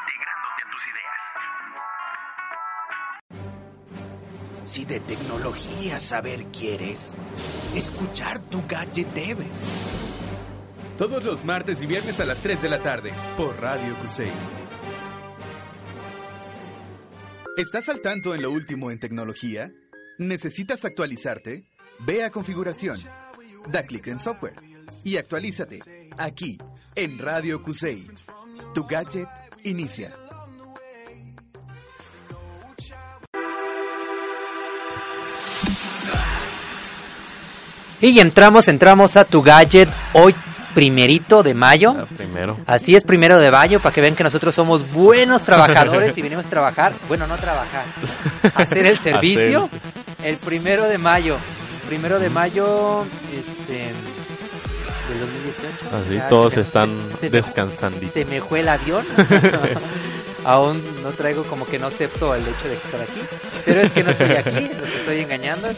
integrándote a tus ideas. Si de tecnología saber quieres, escuchar tu gadget debes. Todos los martes y viernes a las 3 de la tarde por Radio Cusey. ¿Estás al tanto en lo último en tecnología? ¿Necesitas actualizarte? Ve a configuración, da clic en software y actualízate aquí en Radio Cusey. Tu gadget inicia. Y entramos, entramos a tu gadget hoy primerito de mayo. Ah, primero. Así es, primero de mayo, para que vean que nosotros somos buenos trabajadores y venimos a trabajar, bueno, no trabajar, hacer el servicio Hacer. el primero de mayo. Primero de mayo, este, del 2018. Así, Ya todos me- están se- descansando. Se me fue el avión. Aún no traigo como que no acepto el hecho de estar aquí. Pero es que no estoy aquí, los estoy engañando.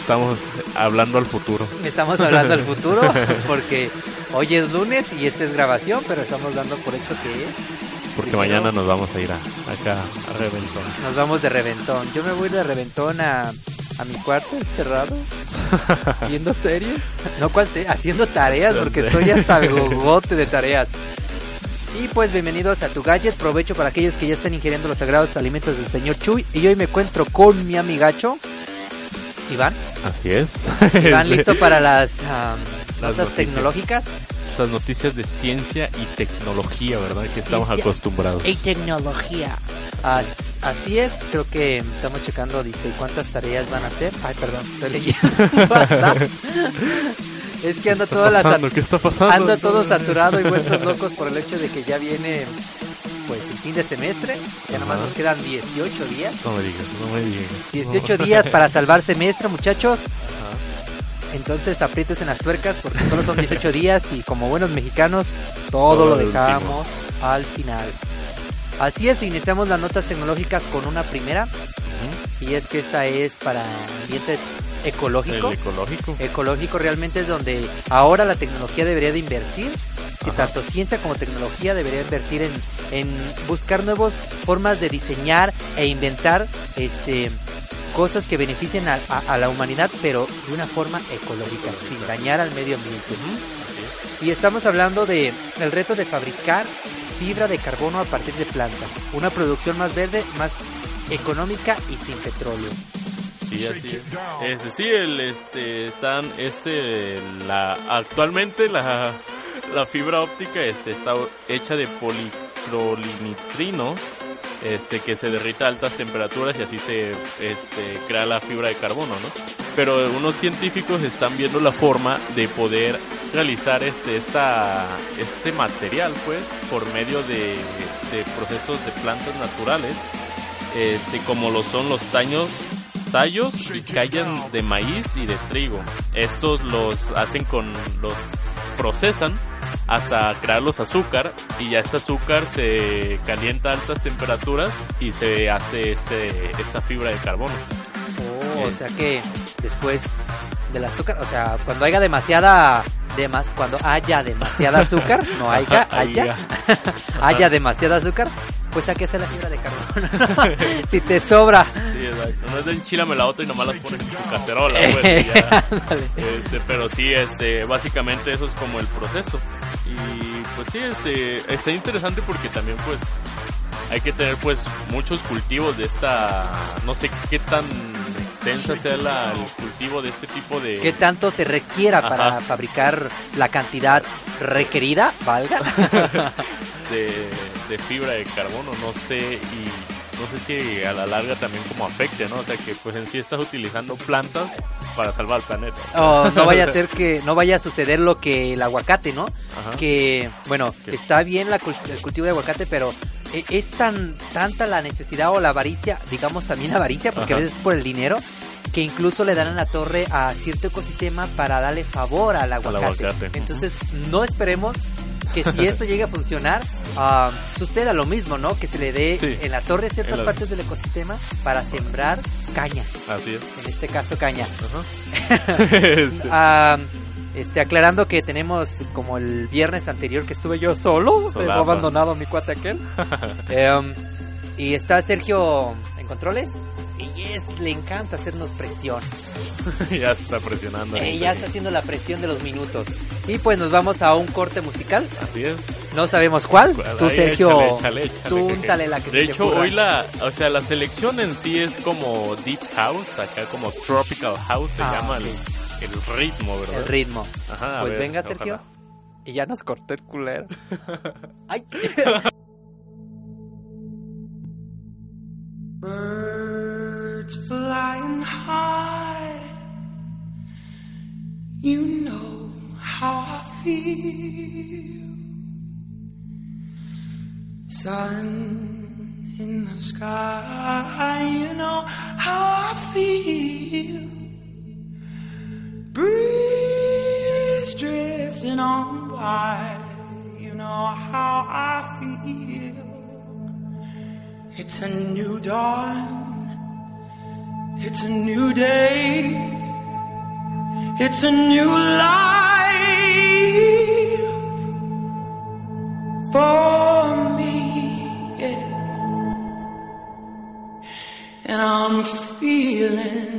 Estamos hablando al futuro. Estamos hablando al futuro porque hoy es lunes y esta es grabación, pero estamos dando por hecho que es. Porque mañana nos vamos a ir a, acá a Reventón. Nos vamos de reventón. Yo me voy de reventón a, a mi cuarto cerrado, viendo series. No, ¿cuál sé? Haciendo tareas porque estoy hasta el gogote de tareas. Y pues bienvenidos a tu gadget. Provecho para aquellos que ya están ingiriendo los sagrados alimentos del señor Chuy. Y hoy me encuentro con mi amigacho, Iván. Así es. Iván, listo para las Las notas tecnológicas. Las noticias de ciencia y tecnología, ¿verdad? Que estamos Ciencia acostumbrados. y tecnología. As- así es, creo que estamos checando, dice, ¿cuántas tareas van a hacer? Ay, perdón, estoy leyendo. Es que anda ¿Qué toda está la pasando? ¿Qué está pasando? anda todo saturado y vueltos locos por el hecho de que ya viene pues el fin de semestre, ya nomás nos quedan 18 días. No me digas, no me digas. 18 días para salvar semestre, muchachos. Entonces aprietes en las tuercas porque solo son 18 días y como buenos mexicanos todo, Todo lo último. dejamos al final. Así es, iniciamos las notas tecnológicas con una primera y es que esta es para ambiente ecológico. El ecológico. Ecológico realmente es donde ahora la tecnología debería de invertir, que tanto ciencia como tecnología debería invertir en, en buscar nuevas formas de diseñar e inventar este cosas que beneficien a, a- a la humanidad, pero de una forma ecológica, sin dañar al medio ambiente. Y estamos hablando de el reto de fabricar fibra de carbono a partir de plantas, una producción más verde, más económica y sin petróleo. Sí, así es. Este, sí, el, este, están, este, la, actualmente la, la fibra óptica, este, está hecha de policrolinitrino, este, que se derrita a altas temperaturas y así se, este, crea la fibra de carbono, ¿no? Pero unos científicos están viendo la forma de poder realizar este, esta, este material, pues, por medio de, de procesos de plantas naturales, este, como lo son los taños tallos y callan de maíz y de trigo. Estos los hacen con los procesan hasta crear los azúcar y ya este azúcar se calienta a altas temperaturas y se hace este esta fibra de carbono. Oh, o sea que después del azúcar, o sea, cuando haya demasiada demas, cuando haya demasiada azúcar, no haya, haya, haya demasiada azúcar, pues hay que hacer la fibra de carbono. si te sobra. Sí, exacto. No es de enchilame la otra y nomás las pones en tu cacerola, pues. Este, pero sí, este, básicamente eso es como el proceso. Y pues sí, este, está interesante porque también pues hay que tener pues muchos cultivos de esta, no sé qué tan extensa sea la, el cultivo de este tipo de... ¿Qué tanto se requiera para fabricar la cantidad requerida, valga? de, de fibra de carbono, no sé, y no sé si a la larga también como afecte, ¿no? O sea que pues en sí estás utilizando plantas para salvar al planeta. O no vaya a ser que no vaya a suceder lo que el aguacate, ¿no? Ajá. Que, bueno, ¿Qué? está bien la, el cultivo de aguacate, pero es tan tanta la necesidad o la avaricia, digamos también avaricia, porque a veces es por el dinero, que incluso le dan en la torre a cierto ecosistema para darle favor al aguacate. aguacate. Entonces, no esperemos que si esto llegue a funcionar, ah, suceda lo mismo, ¿no? Que se le dé Sí. en la torre ciertas la- partes del ecosistema para sembrar caña, Así es. en este caso caña. Ah, Este, aclarando que tenemos como el viernes anterior que estuve yo solo, dejó abandonado a mi cuate aquel. Em, y está Sergio en controles y es, le encanta hacernos presión. ya está presionando. Eh, ya está haciendo la presión de los minutos. Y pues nos vamos a un corte musical. Así es. No sabemos cuál. Cuál, Tú, Sergio, échale, échale, échale, tú que- úntale la que De se hecho, hoy la, o sea, la selección en sí es como Deep House, acá como Tropical House se Ah, llama el. El ritmo, ¿verdad? El ritmo. Ajá, pues ver, venga, Sergio. ojalá. Y ya nos cortó el culero. Ay. Birds flying high. You know how I feel. Sun in the sky. You know how I feel. You know how I feel. It's a new dawn. It's a new day. It's a new life for me. Yeah. And I'm feeling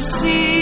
see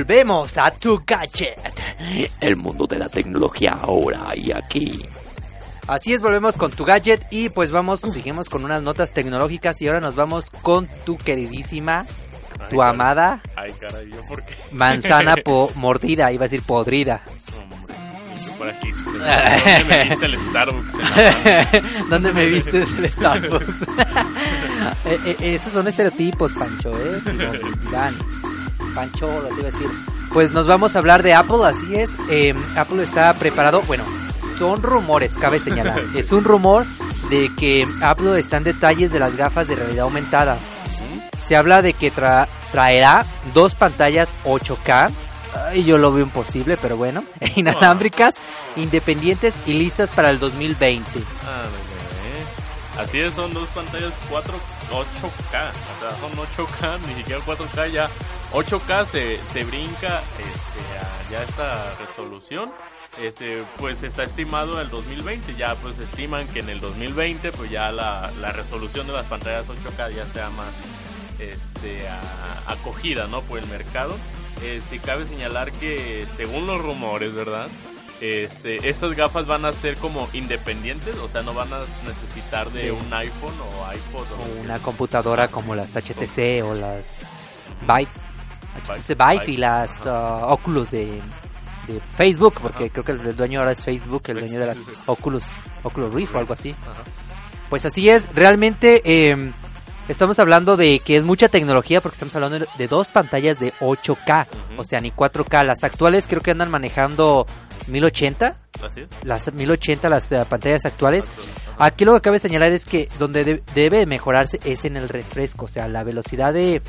Volvemos a tu gadget. El mundo de la tecnología ahora y aquí. Así es, volvemos con tu gadget y pues vamos, seguimos con unas notas tecnológicas y ahora nos vamos con tu queridísima, tu Ay, amada Ay, caray, ¿yo por qué? manzana po- mordida, iba a decir podrida. Hombre, por aquí. ¿Dónde me viste el Starbucks? ¿Dónde me viste el Starbucks? Eh, eh, esos son estereotipos, Pancho, ¿eh? Pancho, lo te iba a decir. Pues nos vamos a hablar de Apple, así es. Eh, Apple está preparado, bueno, son rumores, cabe señalar. Es un rumor de que Apple está en detalles de las gafas de realidad aumentada. se habla de que tra- traerá dos pantallas 8K. Ay, yo lo veo imposible, pero bueno. Inalámbricas, independientes y listas para el 2020. Ah. Así es, son dos pantallas 4, 8K. O sea, son 8K, ni siquiera 4K ya. 8K se, se brinca este, a ya esta resolución. Este, pues está estimado el 2020. Ya pues estiman que en el 2020 pues ya la, la resolución de las pantallas 8K ya sea más este, a- acogida ¿no? por el mercado. Este, cabe señalar que según los rumores, ¿verdad? Este, estas gafas van a ser como independientes, o sea, no van a necesitar de Sí. un iPhone o iPod o O una computadora como las HTC o las Vive, Vive y las uh, Oculus de, de Facebook, porque creo que el dueño ahora es Facebook, el dueño de las Oculus, Oculus Rift o algo así. Ajá. Pues así es, realmente eh, estamos hablando de que es mucha tecnología porque estamos hablando de dos pantallas de 8K, Ujú. o sea, ni 4K. Las actuales creo que andan manejando 1080, Así es. las 1080 las eh, pantallas actuales. Ajá. Aquí lo que cabe señalar es que donde de- debe mejorarse es en el refresco, o sea, la velocidad de,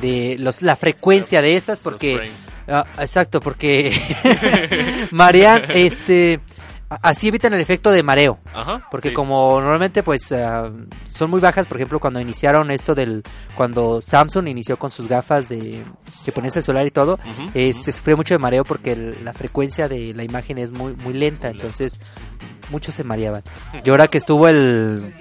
de los, la frecuencia de estas, porque... Ah, exacto, porque marean, este, así evitan el efecto de mareo. Ajá, Porque sí. como normalmente pues ah, son muy bajas, por ejemplo, cuando iniciaron esto del cuando Samsung inició con sus gafas de que ponías el solar y todo, eh, ujú. se sufrió mucho de mareo porque el- la frecuencia de la imagen es muy muy lenta, Muy lenta. entonces muchos se mareaban. Y ahora que estuvo el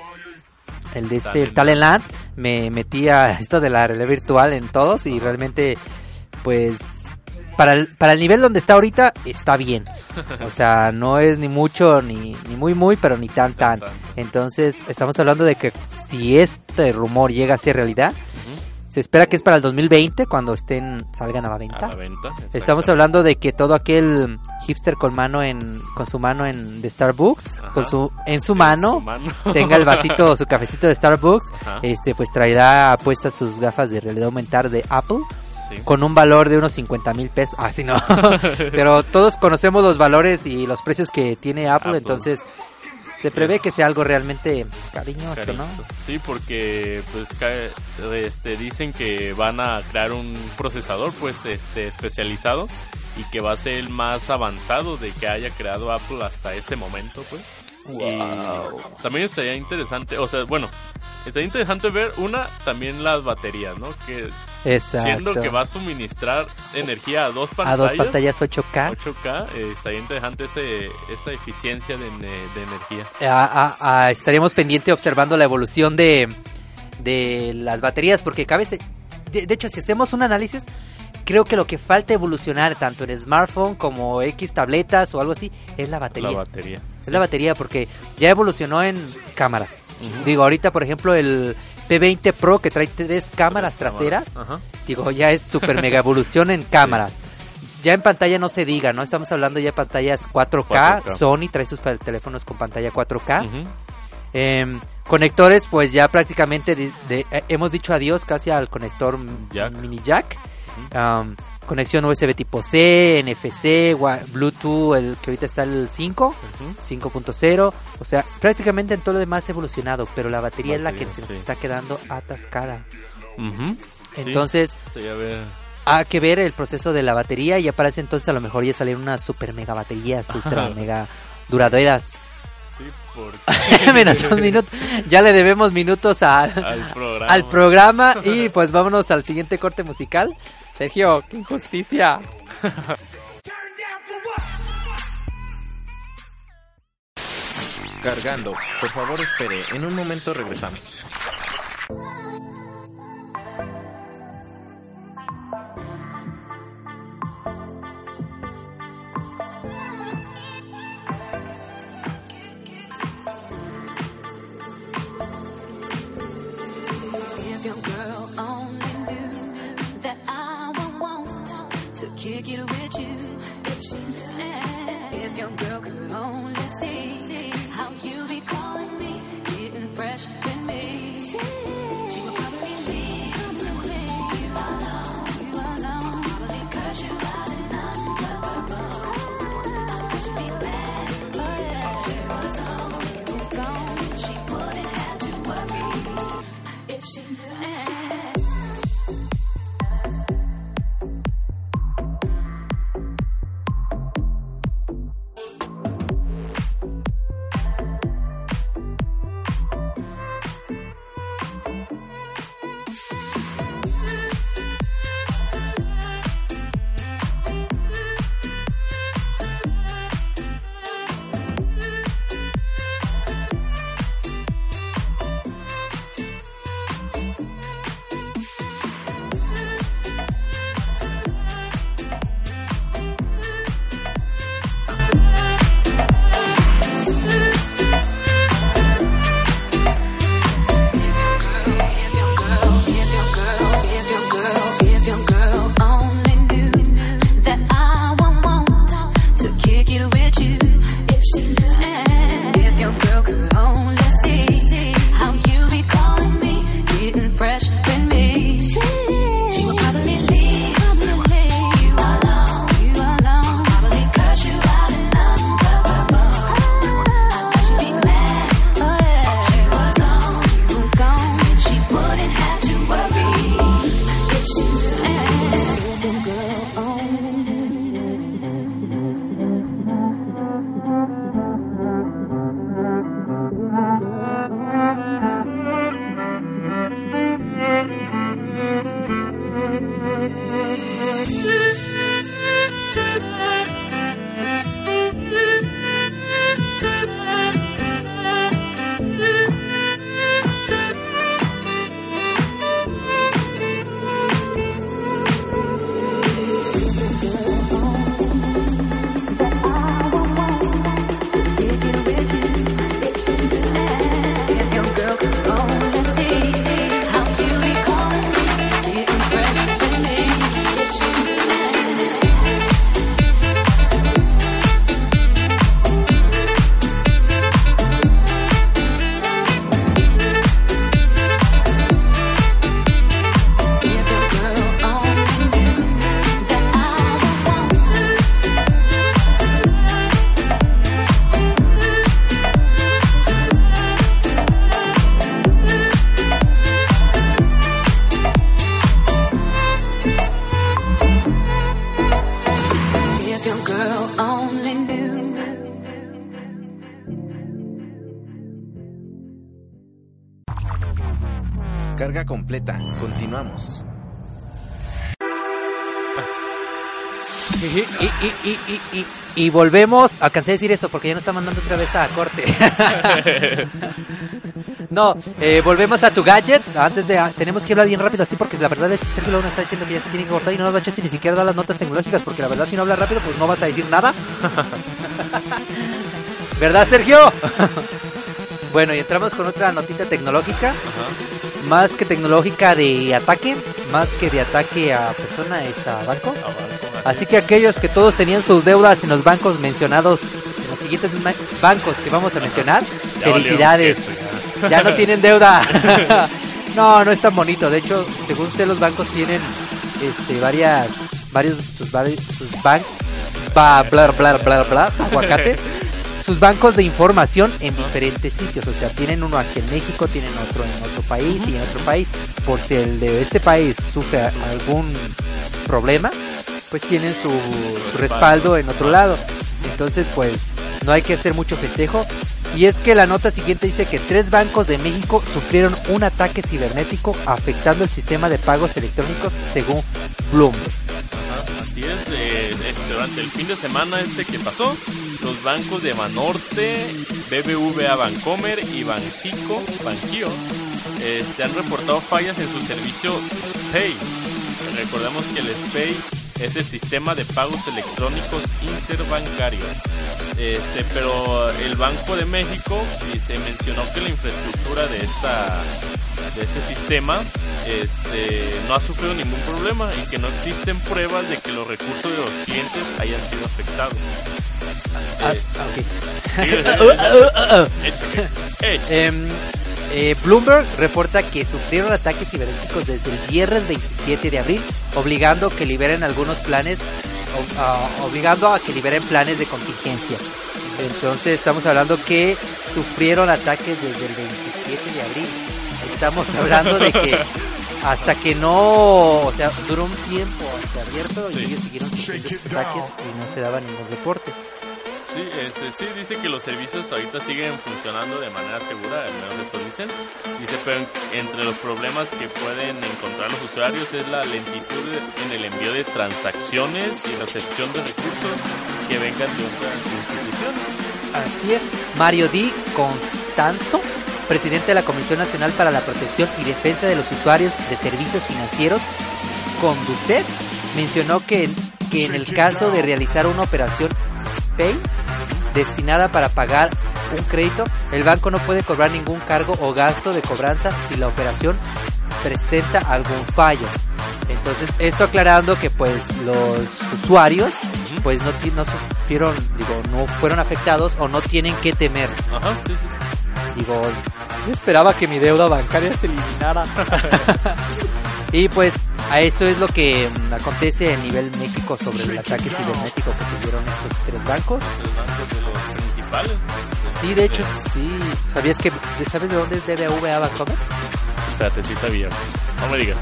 el de este el Talentland. Talentland, me metí a esto de la realidad virtual en todos y realmente pues para el, para el nivel donde está ahorita está bien. O sea, no es ni mucho ni, ni muy muy, pero ni tan tan. Entonces, estamos hablando de que si este rumor llega a ser realidad. Se espera que es para el 2020 cuando estén salgan a la A venta. la venta. Estamos hablando de que todo aquel hipster con mano en con su mano en de Starbucks, Ajá. con su en su En mano, su mano. tenga el vasito, su cafecito de Starbucks, Ajá, este pues traerá puestas sus gafas de realidad aumentar de Apple sí. con un valor de unos 50 mil pesos. Ah, sí, no. Pero todos conocemos los valores y los precios que tiene Apple, Apple. entonces se prevé que sea algo realmente cariñoso, ¿no? Sí, porque pues este dicen que van a crear un procesador pues este especializado y que va a ser el más avanzado de que haya creado Apple hasta ese momento, pues. Y también estaría interesante, o sea, bueno, estaría interesante ver una también las baterías, ¿no? Que Exacto. siendo que va a suministrar energía a dos a pantallas. dos pantallas 8K. 8K, eh, estaría interesante ese, esa eficiencia de, de energía. A- a- a- estaríamos pendiente observando la evolución de, de las baterías, porque cabe... se- De, de hecho, si hacemos un análisis, creo que lo que falta evolucionar tanto en smartphone como X tabletas o algo así es la batería. La batería. Es la batería porque ya evolucionó en cámaras. Digo, ahorita por ejemplo el P20 Pro que trae tres cámaras traseras, digo, ya es super mega evolución en cámaras. Ya en pantalla no se diga, ¿no? Estamos hablando ya de pantallas 4K. 4K. Sony trae sus teléfonos con pantalla 4K. Ujú. Em, conectores, pues ya prácticamente de- de- eh, hemos dicho adiós casi al conector Jack. mini jack. Conexión USB tipo C, NFC, Bluetooth, el que ahorita está el 5. Ujú. 5.0, o sea, prácticamente en todo lo demás ha evolucionado, pero la batería, es la que sí. está quedando atascada. Sí, Entonces, ver- hay que ver el proceso de la batería y ese entonces a lo mejor ya salieron unas super mega baterías, ultra mega duraderas. sí, porque Menos un minuto. Ya le debemos minutos a- al programa. al programa y pues vámonos al siguiente corte musical. Sergio, qué injusticia. Cargando. Por favor, espere. En un momento regresamos. To kick it with you. Y, volvemos. Alcancé a decir eso porque ya nos está mandando otra vez a corte. no, eh, volvemos a tu gadget. Antes de. ah, tenemos que hablar bien rápido así porque la verdad es que Sergio Luna está diciendo que ya se tiene que cortar y no nos da chance ni siquiera dar las notas tecnológicas porque la verdad si no hablas rápido pues no vas a decir nada. ¿Verdad, Sergio? Bueno, y entramos con otra notita tecnológica. Más que tecnológica de ataque, más que de ataque a persona es a banco. Así que aquellos que todos tenían sus deudas en los bancos mencionados, en los siguientes bancos que vamos a mencionar, Ya felicidades. queso, Ya no tienen deuda. no, no es tan bonito. De hecho, según sé, los bancos tienen este varias varios sus, vari- sus ban ba- bla bla bla bla aguacate sus bancos de información en diferentes sitios, o sea, tienen uno aquí en México, tienen otro en otro país y en otro país. Por si el de este país sufre algún problema, pues tienen su, su respaldo en otro lado. Entonces, pues no hay que hacer mucho festejo. Y es que la nota siguiente dice que tres bancos de México sufrieron un ataque cibernético afectando el sistema de pagos electrónicos según Bloomberg. Así es, eh, este, durante el fin de semana este que pasó, los bancos de Banorte, BBVA Bancomer y Banxico, Banquio, este, han reportado fallas en su servicio Pay. Recordemos que el SPAY es el sistema de pagos electrónicos interbancarios. Este, pero el Banco de México y se mencionó que la infraestructura de esta de este sistema este, no ha sufrido ningún problema y que no existen pruebas de que los recursos de los clientes hayan sido afectados. Ah, Eh, ok. sí, échale, échale. Em, eh, Bloomberg reporta que sufrieron ataques cibernéticos desde el viernes 27 de abril, obligando que liberen algunos planes, ah, obligando a que liberen planes de contingencia. Entonces estamos hablando que sufrieron ataques desde el 27 de abril. Estamos hablando de que hasta que no, o sea, duró un tiempo hasta abierto y ellos siguieron sufriendo ataques y no se daba ningún reporte. Sí, este, sí, dice que los servicios ahorita siguen funcionando de manera segura, al menos eso dicen. Dice, pero en- entre los problemas que pueden encontrar los usuarios es la lentitud en el envío de transacciones y recepción de recursos que vengan de otras instituciones. Así es, Mario Di Constanzo, presidente de la Comisión Nacional para la Protección y Defensa de los Usuarios de Servicios Financieros, Conducet, mencionó que, que en el caso de realizar una operación Pay destinada para pagar un crédito, el banco no puede cobrar ningún cargo o gasto de cobranza si la operación presenta algún fallo. Entonces, esto aclarando que pues los usuarios pues no, no sufrieron, digo, no fueron afectados o no tienen que temer. Ajá, sí, sí. Digo, yo esperaba que mi deuda bancaria se eliminara. y pues a esto es lo que mm, acontece a nivel México sobre el ataque cibernético que tuvieron estos tres bancos. Los bancos de los principales. Sí, de hecho, sí. ¿Sabías que, sabes de dónde es BBVA Bancomer? Espérate, sí sabía. No me digas.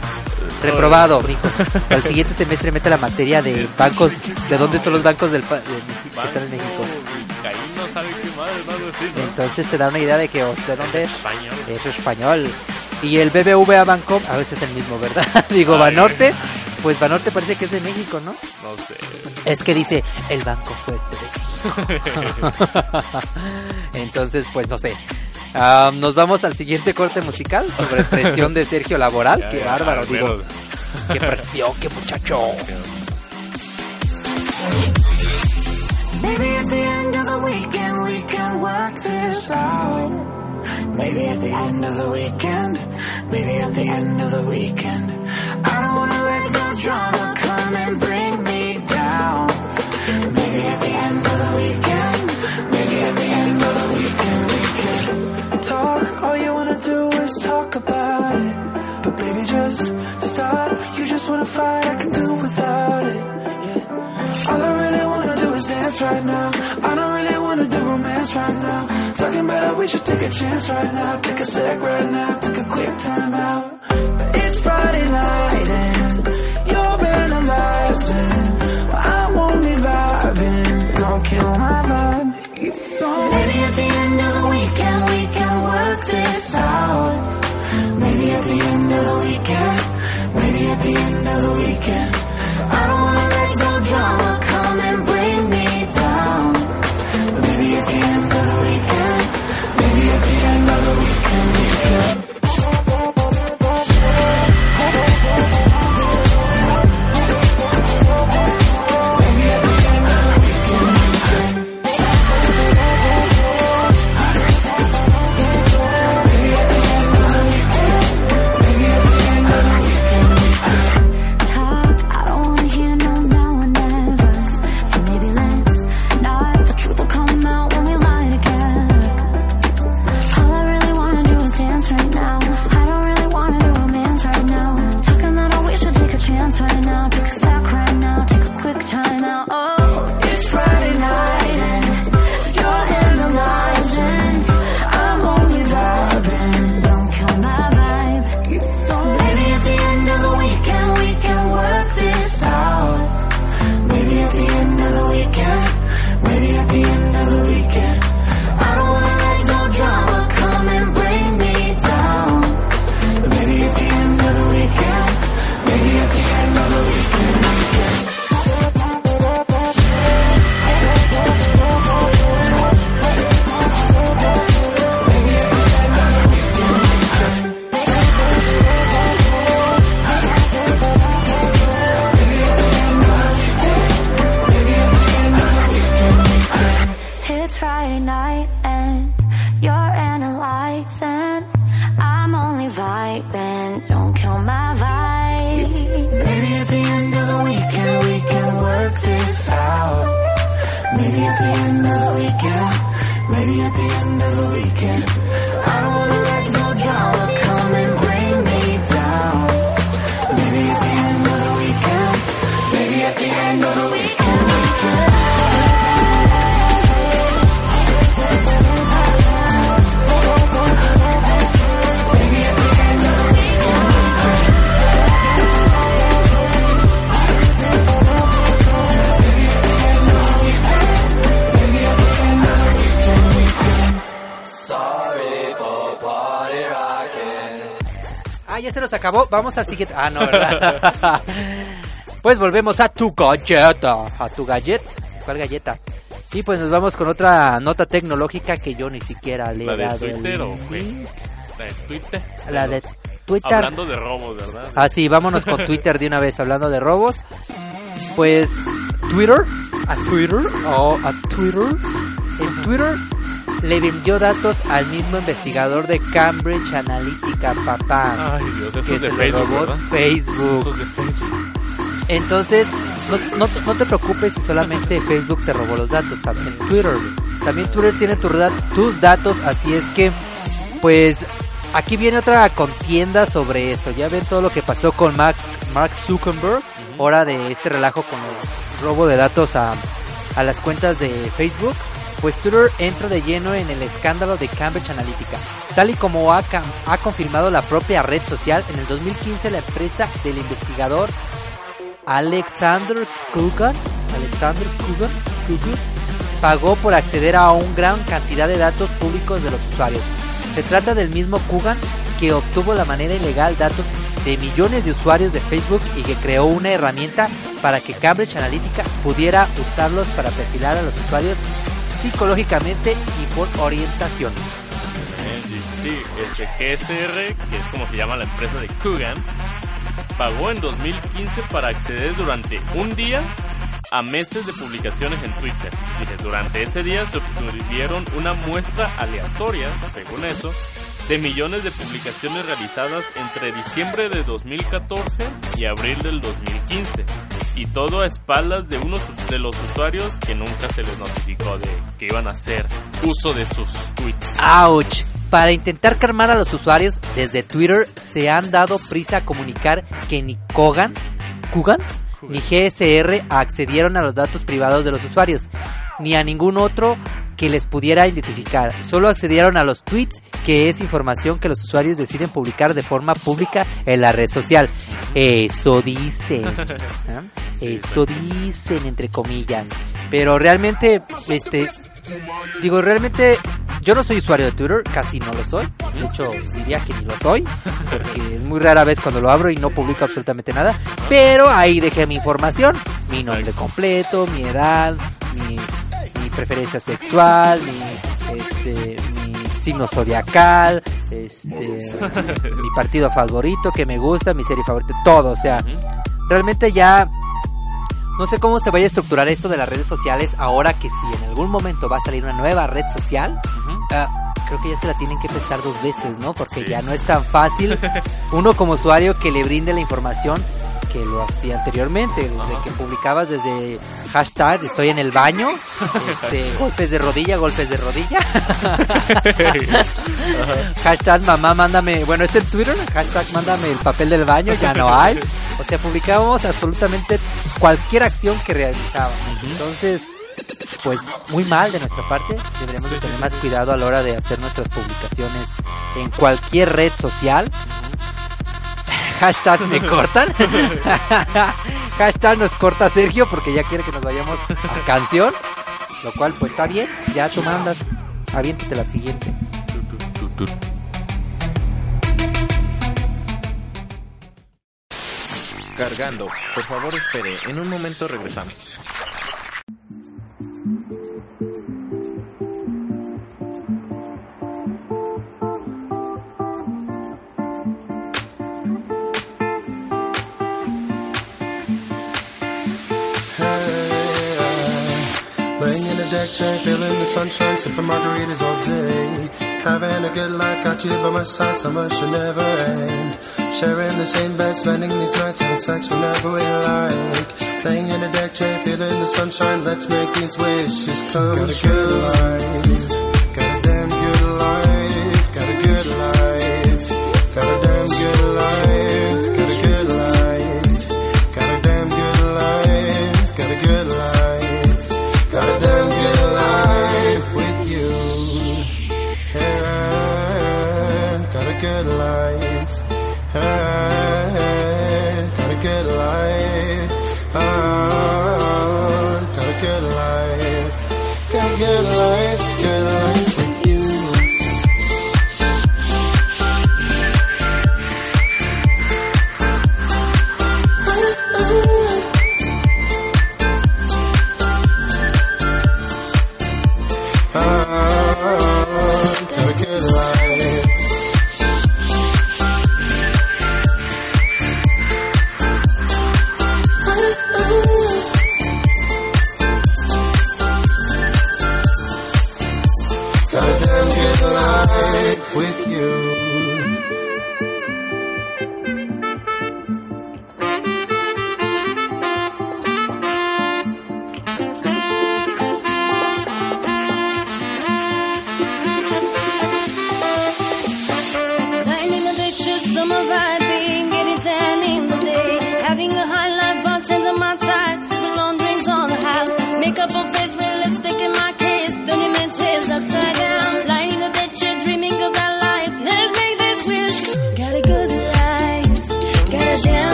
Reprobado, mijo. Al siguiente semestre mete la materia de bancos, de dónde son los bancos del pa- de México, que están en México. Entonces te da una idea de que, o sea, ¿dónde es? Es español. Y el BBVA Bancom, a veces es el mismo, ¿verdad? Digo, Ay. Banorte, pues Banorte parece que es de México, ¿no? No sé. Es que dice el banco fuerte de México. Entonces, pues no sé. Nos vamos al siguiente corte musical sobre presión de Sergio Laboral. Ya, qué ya, bárbaro, digo. Qué presión, qué muchacho. Maybe at the end of the weekend we can work this out. Maybe at the end of the weekend. Maybe at the end of the weekend. I don't wanna let the drama come and bring me down. Maybe at the end of the weekend. Maybe at the end of the weekend we can talk. All you wanna do is talk about it. But baby, just stop. You just wanna fight. I can do without it. Yeah. All I really dance right now. I don't really wanna do romance right now. Talking about how we should take a chance right now. Take a sec right now, take a quick time out. But it's Friday night and you're analyzing. Well, I'm only vibing. Don't kill my vibe. Maybe at the end of the weekend we can work this out. Maybe at the end of the weekend. Maybe at the end of the weekend. Vamos al siguiente. Ah, no, ¿verdad? pues volvemos a tu galleta. A tu galleta. ¿Cuál galleta? Y pues nos vamos con otra nota tecnológica que yo ni siquiera le ¿La he dado Twitter o. La de Twitter. La de Twitter. Hablando de robos, ¿verdad? Ah, sí, vámonos con Twitter de una vez, hablando de robos. Pues Twitter, a Twitter, o a Twitter, en Twitter le vendió datos al mismo investigador de Cambridge Analytica, papá. Ay, Dios, que de lo Facebook, ¿verdad? Facebook. Esos de Facebook. Entonces, no, no, te- no te preocupes si solamente Facebook te robó los datos, también Twitter. También Twitter tiene tu tus datos, así es que, pues, aquí viene otra contienda sobre esto. Ya ven todo lo que pasó con Mark, Mark Zuckerberg, hora de este relajo con el robo de datos a, a las cuentas de Facebook. Pues Twitter entra de lleno en el escándalo de Cambridge Analytica. Tal y como ha, confirmado la propia red social, en el 2015 la empresa del investigador Alexander Kugan, Alexander Kugan, Kugan, pagó por acceder a una gran cantidad de datos públicos de los usuarios. Se trata del mismo Kugan que obtuvo de manera ilegal datos de millones de usuarios de Facebook y que creó una herramienta para que Cambridge Analytica pudiera usarlos para perfilar a los usuarios psicológicamente y por orientación. Sí, este que es como se llama la empresa de Kugan, pagó en 2015 para acceder durante un día a meses de publicaciones en Twitter. Dice, durante ese día se obtuvieron una muestra aleatoria, según eso, de millones de publicaciones realizadas entre diciembre de 2014 y abril del 2015. Y todo a espaldas de unos de los usuarios que nunca se les notificó de que iban a hacer uso de sus tweets. ¡Auch! Para intentar calmar a los usuarios, desde Twitter se han dado prisa a comunicar que ni Kogan, Kugan, ni GSR accedieron a los datos privados de los usuarios, ni a ningún otro que les pudiera identificar. Solo accedieron a los tweets, que es información que los usuarios deciden publicar de forma pública en la red social. Eso dicen. ¿ah? Eso dicen, entre comillas. Pero realmente, este, Digo, realmente yo no soy usuario de Twitter, casi no lo soy. De hecho, diría que ni lo soy, porque es muy rara vez cuando lo abro y no publico absolutamente nada. Pero ahí dejé mi información, mi nombre completo, mi edad, mi, mi preferencia sexual, mi, este, mi signo zodiacal, este, mi partido favorito que me gusta, mi serie favorita, todo. O sea, realmente ya no sé cómo se vaya a estructurar esto de las redes sociales ahora que si en algún momento va a salir una nueva red social, ah, creo que ya se la tienen que pensar dos veces, ¿no? Porque ya no es tan fácil uno como usuario que le brinde la información que lo hacía anteriormente, desde que publicabas desde hashtag estoy en el baño, este, golpes de rodilla, golpes de rodilla, hashtag mamá mándame, bueno, este en Twitter, hashtag mándame el papel del baño, ya no hay, o sea, publicábamos absolutamente cualquier acción que realizábamos, entonces, pues muy mal de nuestra parte, deberíamos de tener más cuidado a la hora de hacer nuestras publicaciones en cualquier red social, Hashtag me cortan. Hashtag nos corta Sergio porque ya quiere que nos vayamos a canción. Lo cual pues está bien. Ya tú mandas. Aviéntate la siguiente. Cargando. Por favor, espere. En un momento regresamos. Deck chair, feeling the sunshine, sipping margaritas all day. Having a good life, got you by my side, summer should never end. Sharing the same bed, spending these nights, having sex whenever we like. Laying in a deck chair, feeling the sunshine. Let's make these wishes come Got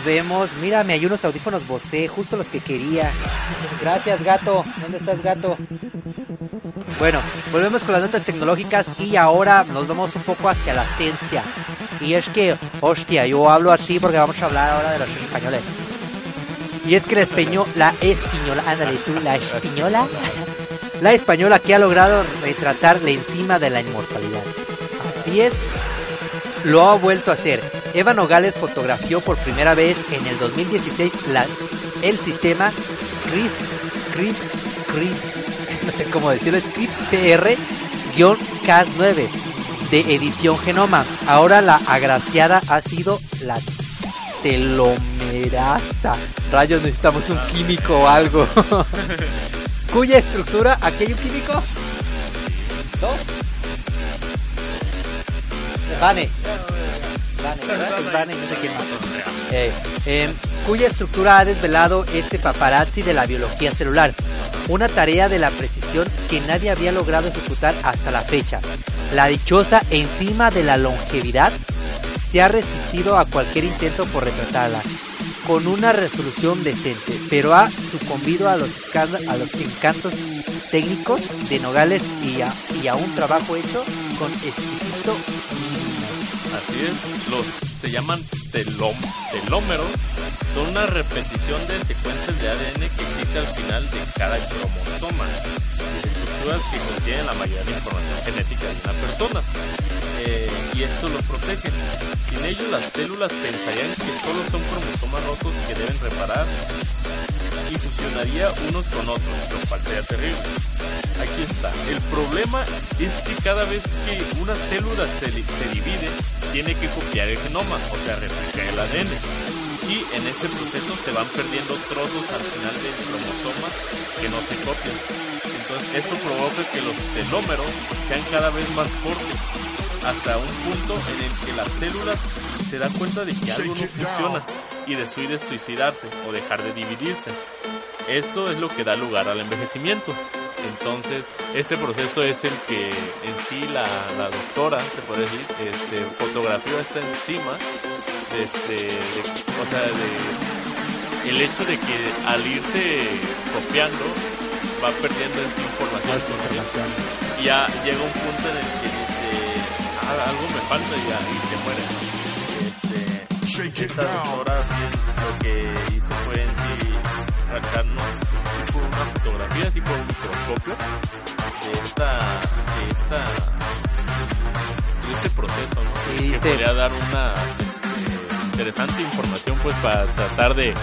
volvemos. Mírame, hay unos audífonos Bose, justo los que quería. Gracias, gato. ¿Dónde estás, gato? Bueno, volvemos con las notas tecnológicas y ahora nos vamos un poco hacia la ciencia. Y es que, hostia, yo hablo así porque vamos a hablar ahora de los españoles. Y es que la española, la española, ándale tú, la española, la española que ha logrado retratar la enzima de la inmortalidad. Así es, lo ha vuelto a hacer. Eva Nogales fotografió por primera vez en el 2016 la- el sistema CRISPR, CRISPR, CRISPR, no sé cómo decirlo, es CRISPR-Cas9 de edición genoma. Ahora la agraciada ha sido la telomerasa. Rayos, necesitamos un químico o algo. Cuya estructura, ¿aquí hay un químico? ¿Dos? Vane. Cuya estructura ha desvelado este paparazzi de la biología celular. Una tarea de la precisión que nadie había logrado ejecutar hasta la fecha. La dichosa enzima de la longevidad se ha resistido a cualquier intento por retratarla con una resolución decente, pero ha sucumbido a los, escanda- a los encantos técnicos de Nogales y a, y a un trabajo hecho con exquisito Así es, los se llaman telóm, telómeros, son una repetición de secuencias de ADN que existe al final de cada cromosoma, estructuras que contienen la mayoría de información genética de una persona. Eh, y esto los protege. Sin ellos las células pensarían que solo son cromosomas rotos que deben reparar y fusionaría unos con otros, lo cual terrible. Aquí está. El problema es que cada vez que una célula se divide, tiene que copiar el genoma, o sea, replicar el ADN. Y en este proceso se van perdiendo trozos al final del cromosoma que no se copian. Entonces esto provoca que los telómeros sean cada vez más cortos, hasta un punto en el que las células se dan cuenta de que algo no funciona y decide suicidarse o dejar de dividirse. Esto es lo que da lugar al envejecimiento. Entonces, este proceso es el que en sí la, la doctora, se puede decir, este, fotografió esta enzima, este, de- o sea, de, el hecho de que al irse copiando va perdiendo esa información. Y ya llega un punto en el que dice, "Ah, algo me falta y ya, y se muere. Este, esta doctora lo que hizo fue en sí sacarnos una fotografía, tipo un microscopio de esta, de esta, de este proceso, ¿no? Sí, que podría dar una este, interesante información pues para tratar de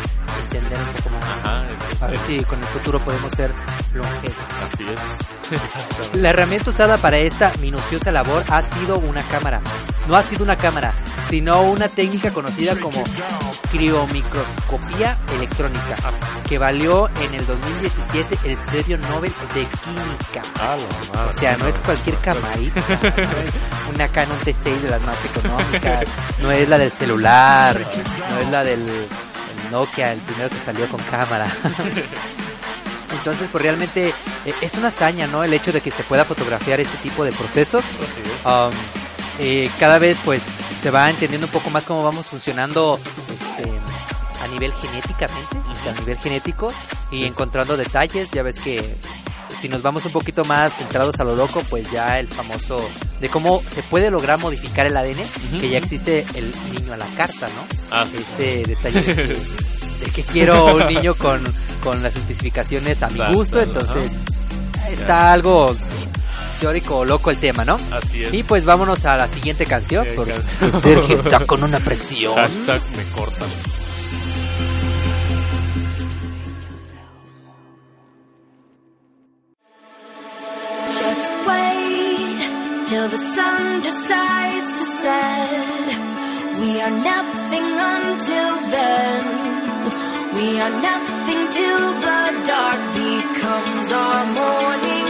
Entender un poco más. Ajá, A ver si con el futuro podemos ser longevos. así es. La herramienta usada para esta minuciosa labor ha sido una cámara. No ha sido una cámara, sino una técnica conocida como criomicroscopía electrónica, que valió en el 2017 el premio Nobel de Química. O sea, no es cualquier camarita, no es una Canon T6 de las más económicas, no es la del celular, no es la del el Nokia, el primero que salió con cámara. Entonces, pues realmente eh, es una hazaña, ¿no? El hecho de que se pueda fotografiar este tipo de procesos. Um, eh, cada vez, pues, se va entendiendo un poco más cómo vamos funcionando este, a nivel genéticamente, o sea, a nivel genético, y Sí. encontrando detalles. Ya ves que si nos vamos un poquito más centrados a lo loco, pues ya el famoso de cómo se puede lograr modificar el ADN, que ya existe el niño a la carta, ¿no? Ah, sí. Este detalle de que, de que quiero un niño con, con las especificaciones a mi Claro, gusto, claro, entonces está algo teórico loco el tema, ¿no? Así es. Y pues vámonos a la siguiente canción, Sí, porque. Sergio está con una presión. Hashtag me cortan. The sun decides to set. We are nothing until then. We are nothing till the dark becomes our morning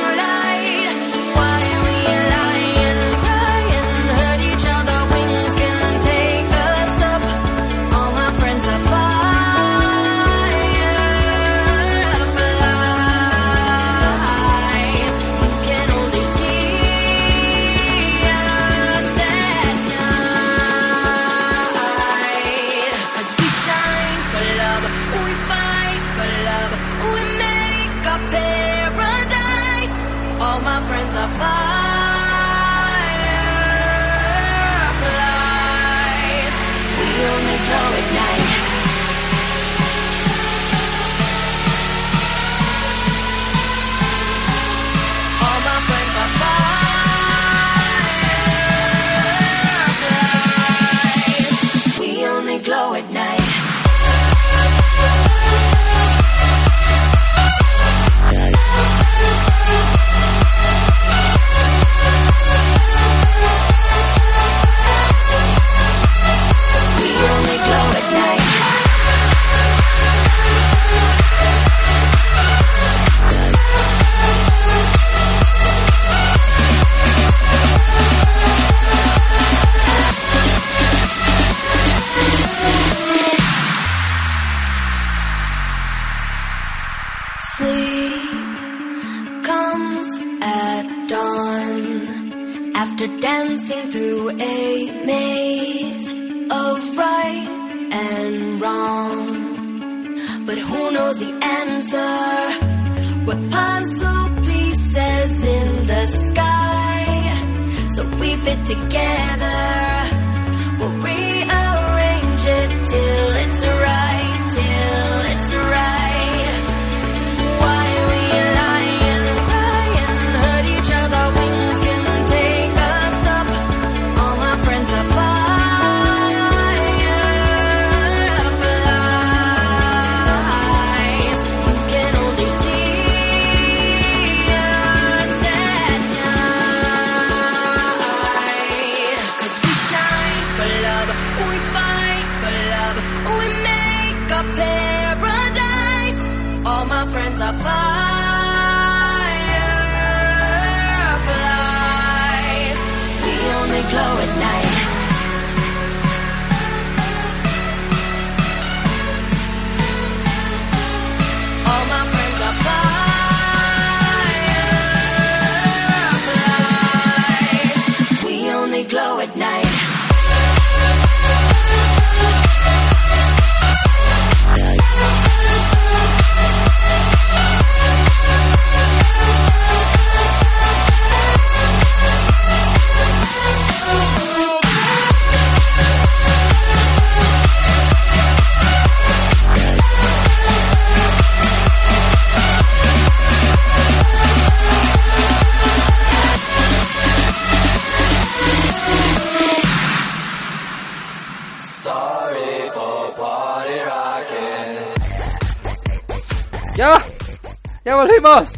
volvimos!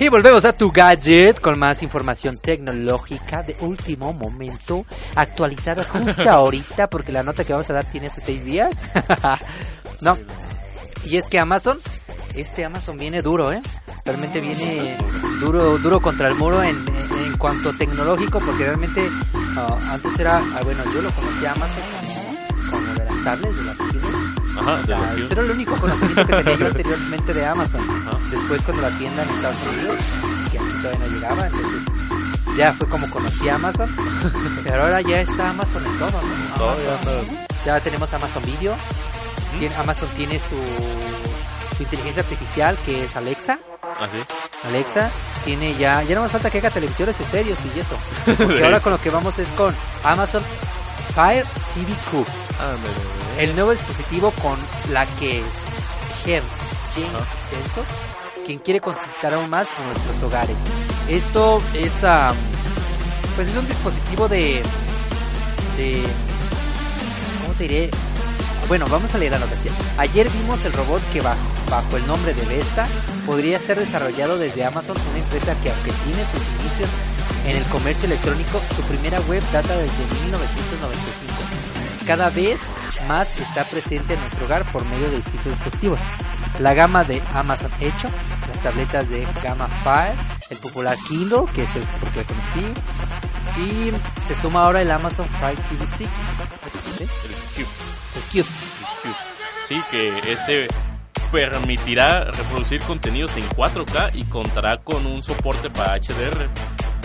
Y volvemos a tu gadget con más información tecnológica de último momento, actualizadas justo ahorita, porque la nota que vamos a dar tiene hace seis días. no. Y es que Amazon, este Amazon viene duro, ¿eh? Realmente viene duro, duro contra el muro en, en, en cuanto tecnológico, porque realmente ah, antes era, ah, bueno, yo lo conocía Amazon como, de las tablets, de las. Ajá, de los ese era el único conocimiento que tenía yo anteriormente de Amazon. Ajá. Después cuando la tienda en Estados Unidos, que aquí todavía no llegaba, entonces ya fue como conocí a Amazon. Pero ahora ya está Amazon en todo, ¿no? Todo, Amazon- ya ya tenemos Amazon Video. Amazon tiene su, su inteligencia artificial que es Alexa. Así. Alexa tiene ya, ya no más falta que haga televisores estéreos y eso. Porque ahora con lo que vamos es con Amazon Fire TV Cube. El nuevo dispositivo con la que James James. Benson, quien quiere conquistar aún más en nuestros hogares. Esto es, am, pues es un dispositivo de, de, ¿cómo te diré? Bueno, vamos a leer la noticia. Ayer vimos el robot que bajo, bajo el nombre de Vesta podría ser desarrollado desde Amazon, una empresa que aunque tiene sus inicios en el comercio electrónico, su primera web data desde 1995 cada vez más está presente en nuestro hogar por medio de distintos dispositivos. La gama de Amazon Echo, las tabletas de gama Fire, el popular Kindle, que es el porque lo conocí, y se suma ahora el Amazon Fire TV Stick, ¿sí? El Cube. el Cube. Cube. Sí, que este permitirá reproducir contenidos en 4K y contará con un soporte para HDR.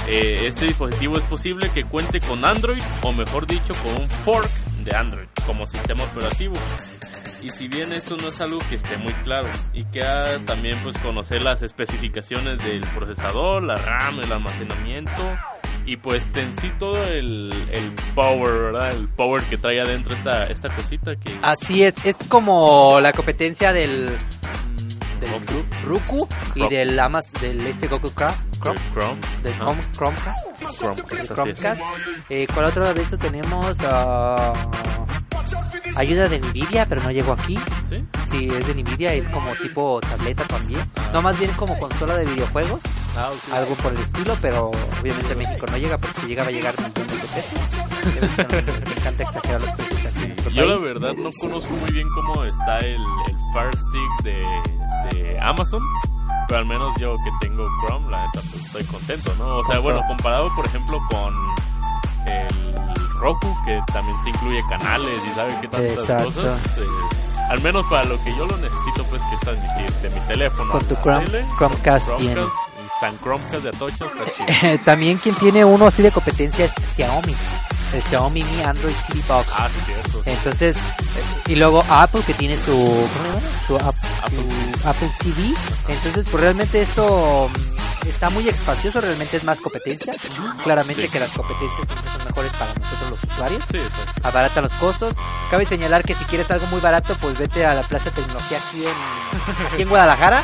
Eh, este dispositivo es posible que cuente con Android o mejor dicho con un fork de Android como sistema operativo. Y si bien esto no es algo que esté muy claro y queda también pues conocer las especificaciones del procesador, la RAM, el almacenamiento y pues en sí todo el, el power, ¿verdad? El power que trae adentro esta, esta cosita que... Así es, es como la competencia del, del Roku. Roku y del Amazon, del este Goku Chrome, Chrome. Del. Chrome- Chromecast. Chromecast. Chromecast. Eh, ¿Cuál otro de estos tenemos? Ah, ayuda de Nvidia, pero no llegó aquí. ¿Sí? Si es de Nvidia, es como tipo tableta también. No, más bien como consola de videojuegos, Ah, ok. algo por el estilo, pero obviamente México no llega porque si llega va a llegar millones de pesos. Nos encanta exagerar los precios aquí en nuestro Yo la país. verdad no conozco muy bien cómo está el, el Fire Stick de, de Amazon, pero al menos yo que tengo Chrome, la neta, pues estoy contento, ¿no? O sea, bueno, comparado por ejemplo con el Roku, que también te incluye canales y sabe qué tantas Exacto. cosas. eh, al menos para lo que yo lo necesito, pues que es transmitir de mi teléfono. Con tu Chrome- tele, Chromecast tienes. y San Chromecast de Atocha. También quien tiene uno así de competencia es Xiaomi. El Xiaomi Mi Android TV Box. Ah, sí, cierto. Entonces, eh, y luego Apple que tiene su, ¿cómo? Su, app- su Apple TV. Entonces, pues realmente esto mm, está muy espacioso, realmente es más competencia. Claramente Sí. que las competencias siempre son mejores para nosotros los usuarios. Sí, exacto. Abarata los costos. Cabe señalar que si quieres algo muy barato, pues vete a la Plaza de Tecnología aquí en, aquí en Guadalajara.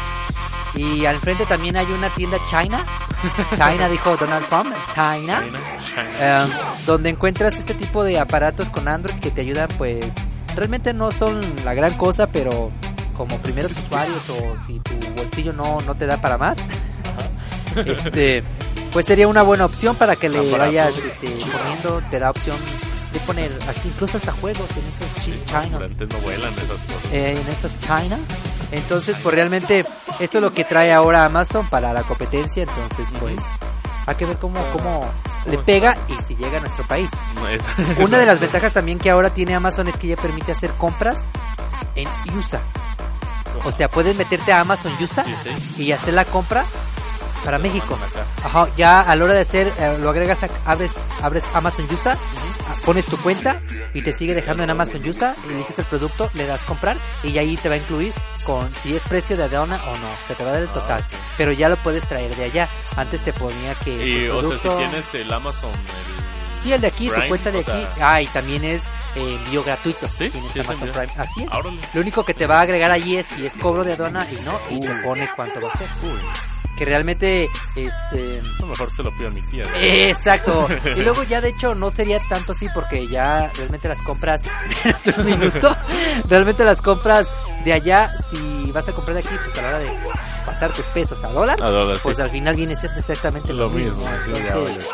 Y al frente también hay una tienda China. China dijo Donald Trump. China. Eh, donde encuentras este tipo de aparatos con Android que te ayudan pues realmente no son la gran cosa pero como primeros usuarios o si tu bolsillo no, no te da para más este pues sería una buena opción para que le vayas este, poniendo te da opción de poner hasta- incluso hasta juegos en esos chi- chinos no vuelan esas cosas. eh, en esos China Entonces, pues realmente esto es lo que trae ahora Amazon para la competencia. Entonces, pues hay que ver cómo, cómo le pega y si llega a nuestro país. Una de las ventajas también que ahora tiene Amazon es que ya permite hacer compras en USA. O sea, puedes meterte a Amazon USA y hacer la compra para México. Ajá, ya a la hora de hacer, eh, lo agregas, a- abres, abres Amazon USA, ah, pones tu cuenta y te sigue dejando en Amazon USA, eliges el producto, le das comprar y ahí te va a incluir con si es precio de aduana o no, se te va a dar el total. Pero ya lo puedes traer de allá. Antes te ponía que Y, el o sea, si tienes el Amazon, el... Sí, el de aquí, tu Prime, cuenta de o sea- aquí. Ah, y también es envío gratuito. ¿Sí? Es Amazon. Prime. Así es. Lo único que te va a agregar allí es si es cobro de aduana y no, y te pone cuánto va a ser. Que realmente, este... A lo mejor se lo pido a mi tía. Exacto. Y luego ya de hecho no sería tanto así porque ya realmente las compras, un minuto, realmente las compras de allá, si vas a comprar de aquí, pues a la hora de pasar tus pesos a dólar, A dólar, pues sí. al final viene siendo exactamente lo, Lo mismo. Entonces,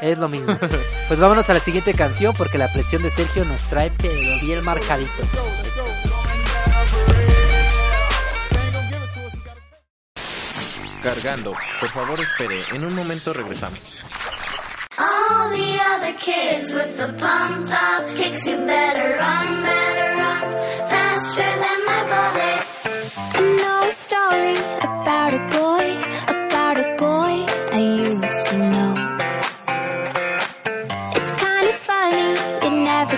es lo mismo. Pues vámonos a la siguiente canción porque la presión de Sergio nos trae pero bien marcadito. Cargando. Por favor, espere. En un momento regresamos. All the other kids with the pumped up kicks, you better run, better run faster than my bullet. Know a story about a boy, about a boy I used to know. It's kind of funny, never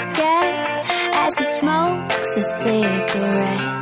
as he smokes a cigarette.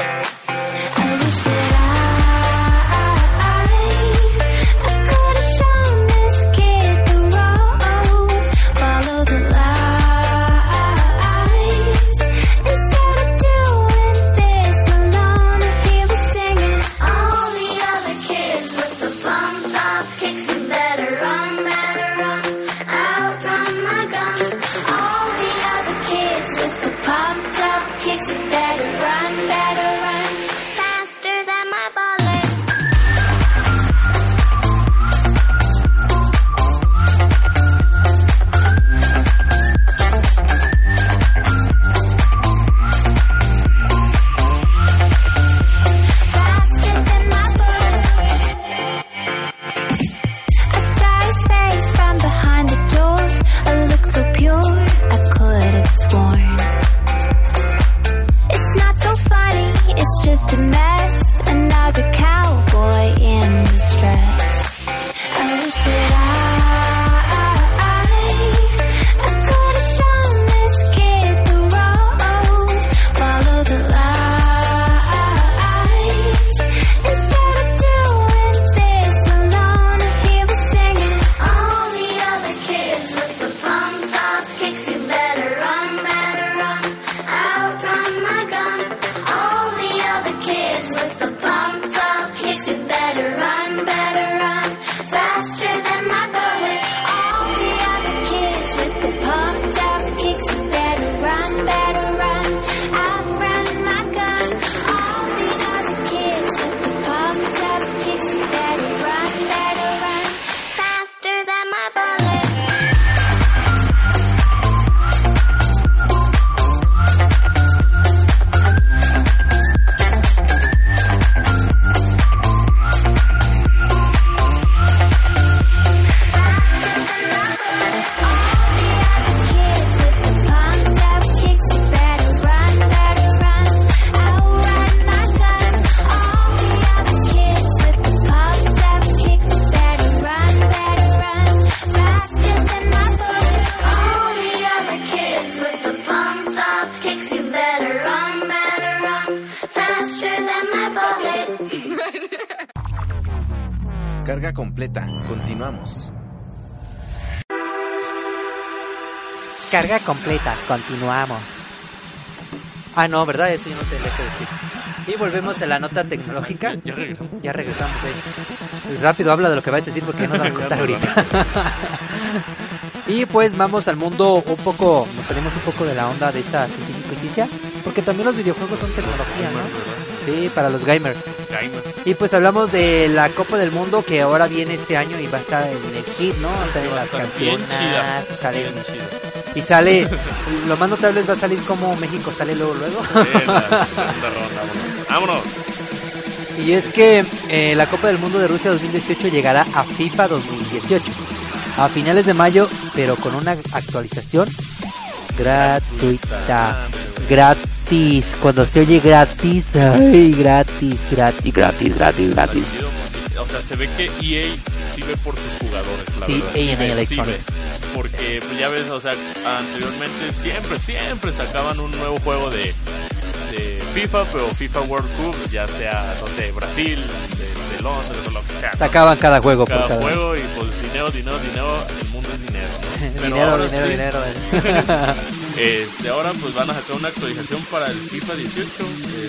Carga completa, continuamos. Ah, no, ¿verdad? Eso yo no te dejo decir. Y volvemos a la nota tecnológica. Ya regresamos. Ya regresamos. eh. Rápido habla de lo que vas a decir porque no nos vamos a contar ahorita. y pues vamos al mundo un poco, nos salimos un poco de la onda de esta científica ciencia, porque también los videojuegos son tecnología, ¿no? Sí, para los gamers. Y pues hablamos de la Copa del Mundo que ahora viene este año y va a estar en el hit, ¿no? Va a estar en las canciones, y sale, lo más notable es va a salir como México sale luego luego. Sí, la ronda, vámonos. Vámonos. Y es que eh, la Copa del Mundo de Rusia 2018 llegará a FIFA 2018 a finales de mayo, pero con una actualización gratuita. Gratis. Cuando se oye gratis, ay, gratis, gratis, gratis, gratis, gratis. O sea, se ve que EA sí ve por sus jugadores, la Sí, verdad. EA ve, Electronics. ve. Porque pues, ya ves, o sea, anteriormente siempre, siempre sacaban un nuevo juego de, de FIFA, pero FIFA World Cup, ya sea, no sé, Brasil, de, de Londres o lo que sea. ¿no? Sacaban cada juego por cada, juego y pues dinero, dinero, dinero, el mundo es dinero. ¿no? Dinero, ahora dinero, sí, dinero. este, ahora pues van a sacar una actualización para el FIFA 18.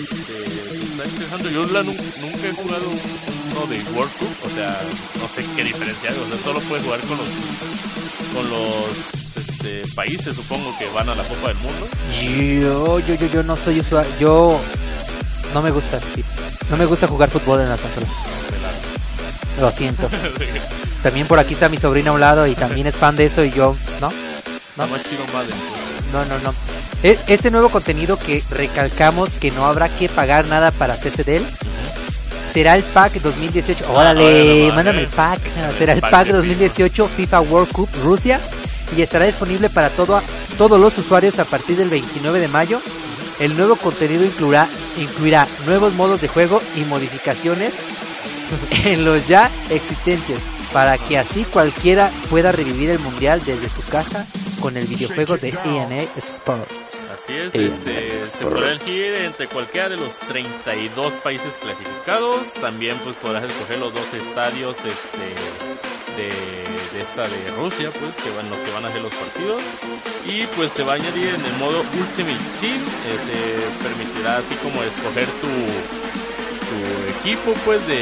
Este, está interesante. Yo la nun- nunca he jugado uno de World Cup, o sea, no sé qué diferencia hay. O sea, solo puedes jugar con los con los este, países, supongo que van a la Copa del Mundo. Yo, yo, yo, yo no soy usuario. Yo no me gusta. sí. No me gusta jugar fútbol en la consola. Lo siento. También por aquí está mi sobrina a un lado y también es fan de eso y yo, ¿no? No más. No, no, no. E- Este nuevo contenido que recalcamos que no habrá que pagar nada para hacerse de él será el pack 2018. Órale, órale, no mándame el pack. Será el pack pack de 2018 FIFA World Cup Rusia y estará disponible para todo, todos los usuarios a partir del 29 de mayo. El nuevo contenido incluirá, incluirá nuevos modos de juego y modificaciones en los ya existentes para que así cualquiera pueda revivir el mundial desde su casa con el videojuego de ENA Sports. Así es, Eh, este, se podrá elegir entre cualquiera de los 32 países clasificados. También pues podrás escoger los dos estadios este, de, de esta de Rusia, pues que van los que van a hacer los partidos. Y pues te va a añadir en el modo Ultimate Team, te permitirá así como escoger tu, tu equipo pues de,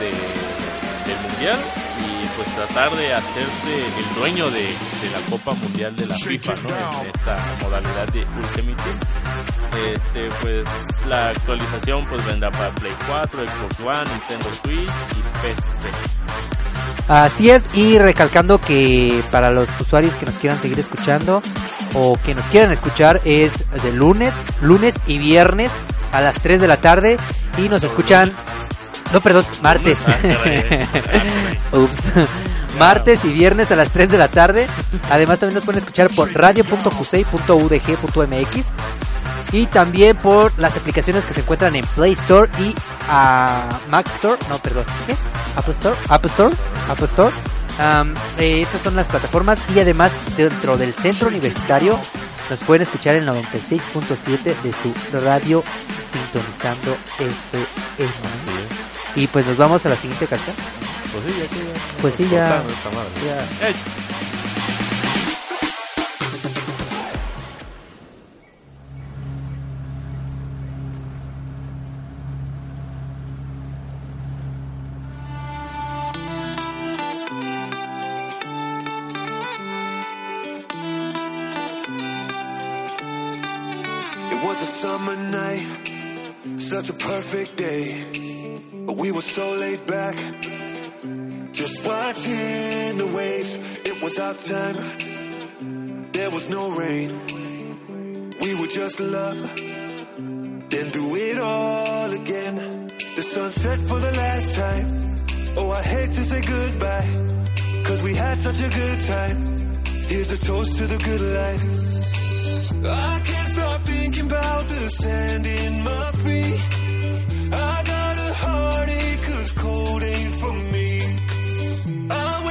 de- del mundial pues tratar de hacerte el dueño de, de la Copa Mundial de la FIFA, ¿no? En esta modalidad de Ultimate. Este, pues la actualización pues vendrá para Play 4, Xbox One, Nintendo Switch y PC. Así es, y recalcando que para los usuarios que nos quieran seguir escuchando o que nos quieran escuchar es de lunes, lunes y viernes a las 3 de la tarde y nos escuchan, no perdón, martes. Ups. Martes y viernes a las 3 de la tarde. Además también nos pueden escuchar por radio.qc.udg.mx y también por las aplicaciones que se encuentran en Play Store y a Mac Store, no, perdón, ¿qué es? Apple Store, Apple Store, Apple Store. Eh, esas son las plataformas y además dentro del centro universitario nos pueden escuchar en 96.7 de su radio sintonizando FM. Y pues nos vamos a la siguiente canción. Pues sí, ya que ya- Pues sí, ya. It was a summer night, such a perfect day. But we were so laid back, just watching the waves. It was our time, there was no rain. We were just love, then do it all again. The sunset for the last time. Oh, I hate to say goodbye, cause we had such a good time. Here's a toast to the good life. I can't stop thinking about the sand in my feet. I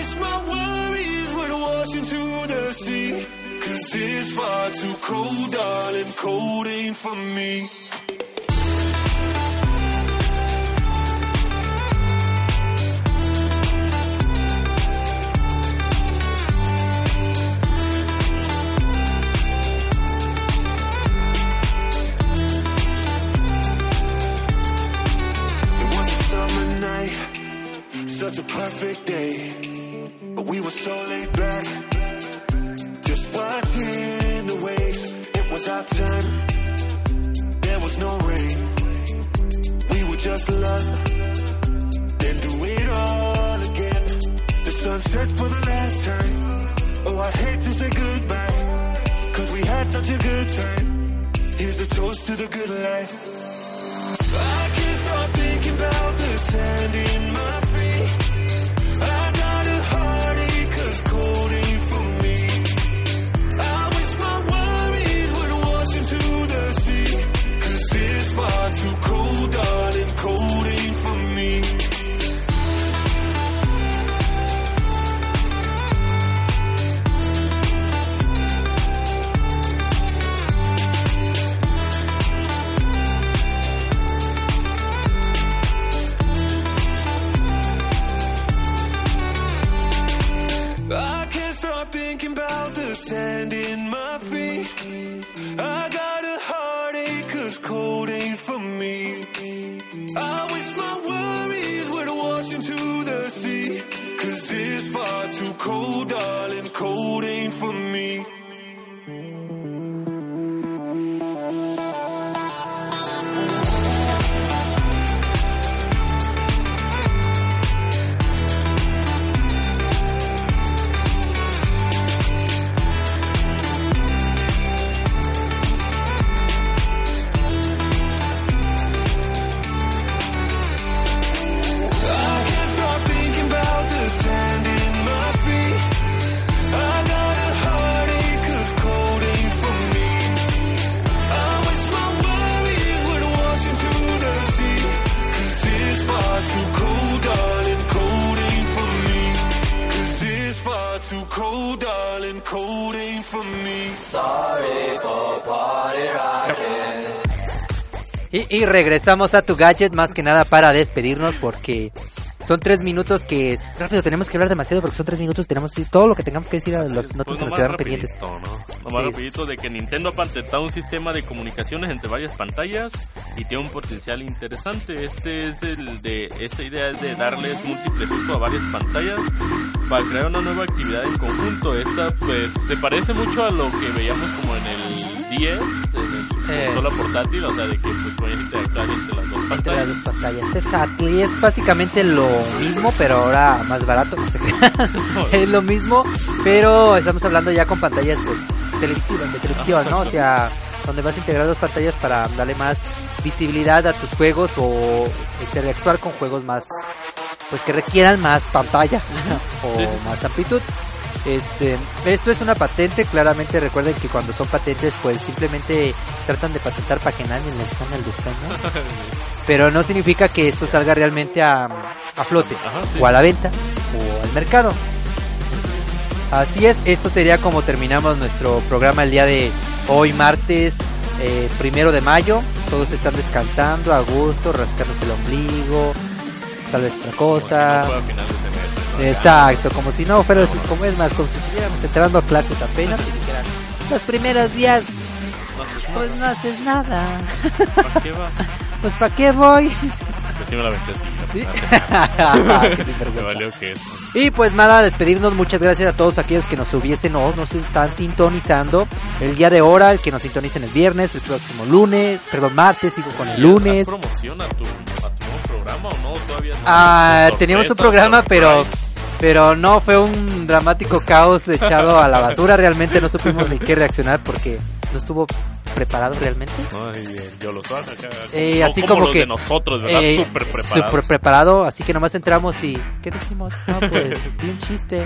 wish my worries would wash into the sea. Cause it's far too cold, darling, cold ain't for me. Toast to the good life. I can't stop thinking about the sand Y, regresamos a tu gadget más que nada para despedirnos porque son tres minutos que rápido tenemos que hablar demasiado porque son tres minutos tenemos que todo lo que tengamos que decir a los notas Pues que nos quedaron pendientes. ¿no? Nomás Sí. rapidito de que Nintendo ha patentado un sistema de comunicaciones entre varias pantallas y tiene un potencial interesante. Este es el de esta idea es de darles múltiples uso a varias pantallas para crear una nueva actividad en conjunto. Esta pues se parece mucho a lo que veíamos como en el 10, en su Eh. consola portátil, o sea, de que pues puedes interactuar entre las dos Entre las pantallas. dos pantallas, exacto. Y es básicamente lo mismo, pero ahora más barato. No se crean. es lo mismo, pero estamos hablando ya con pantallas pues, televisivas, de televisión, ¿no? O sea, donde vas a integrar dos pantallas para darle más visibilidad a tus juegos o interactuar con juegos más, pues que requieran más pantalla o más amplitud. Este, esto es una patente, claramente recuerden que cuando son patentes pues simplemente tratan de patentar para que nadie les ponga el diseño pero no significa que esto salga realmente a, a flote Ajá, sí. o a la venta o al mercado. Así es, esto sería como terminamos nuestro programa el día de hoy martes eh, primero de mayo. Todos están descansando a gusto, rascándose el ombligo, tal vez otra cosa. Exacto, como si no fuera, como es más, como si estuviéramos entrando a clases apenas y dijeran, los primeros días, pues no haces nada. ¿Para qué? Pues ¿para qué voy? Y pues nada, despedirnos. Muchas gracias a todos aquellos que nos hubiesen o nos están sintonizando el día de hora, el que nos sintonicen el viernes, el próximo lunes, perdón, martes, sigo con el lunes. ¿Haz promoción a tu, a tu nuevo programa o no? Todavía no. Ah, teníamos un programa, pero. Pero no fue un dramático caos echado a la basura. Realmente no supimos ni qué reaccionar porque no estuvo preparado realmente. Ay, yo lo acá. Eh, No así como como los que de nosotros, ¿verdad? eh, Súper preparados. súper preparado, así que nomás entramos y ¿qué decimos? No, pues di un chiste.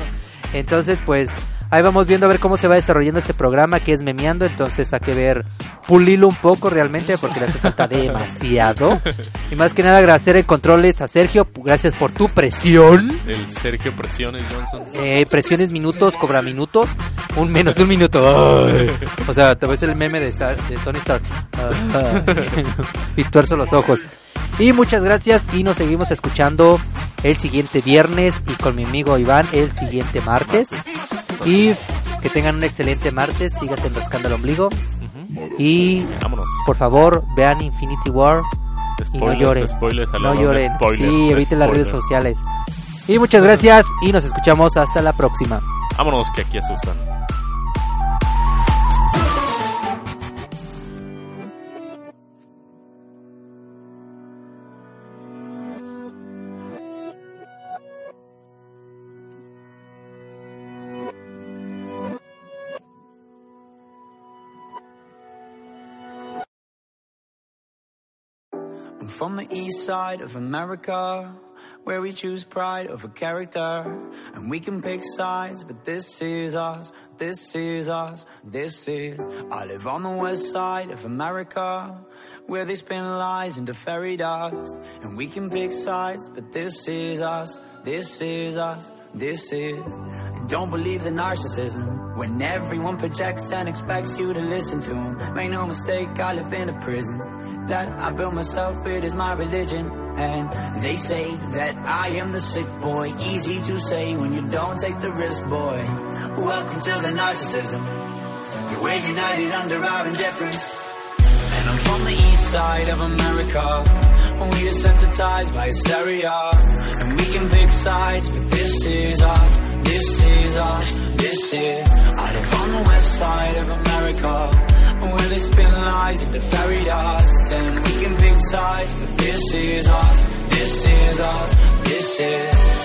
Entonces, pues ahí vamos viendo a ver cómo se va desarrollando este programa que es memeando, entonces hay que ver pulirlo un poco realmente porque le hace falta demasiado. Y más que nada agradecer el controles a Sergio, gracias por tu presión. El Sergio Presiones Johnson. Eh, presiones minutos, cobra minutos. Un menos un minuto. Ay. O sea, te ves el meme de, Tony Stark. Ay. y tuerzo los ojos. Y muchas gracias y nos seguimos escuchando el siguiente viernes y con mi amigo Iván el siguiente martes. Y que tengan un excelente martes, síganse enroscando el ombligo. Y Vámonos. por favor vean Infinity War y no lloren. spoilers, no lloren. spoilers, sí, eviten las redes sociales. Y muchas gracias y nos escuchamos hasta la próxima. Vámonos que aquí se usan. From the east side of America, where we choose pride over character. And we can pick sides, but this is us, this is us, this is. I live on the west side of America, where they spin lies into fairy dust. And we can pick sides, but this is us, this is us, this is. Don't believe the narcissism when everyone projects and expects you to listen to them. Make no mistake, I live in a prison that I built myself, it is my religion. And they say that I am the sick boy. Easy to say when you don't take the risk, boy. Welcome to the narcissism. We're united under our indifference. And I'm from the east side of America. We desensitized by hysteria. And we can pick sides, but this is us. This is us. This is. I live on the west side of America. Where they spin lies into fairy dust. Then we can pick sides, but this is us. This is us. This is.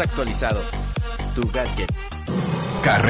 Actualizado. Tu gadget. Carrera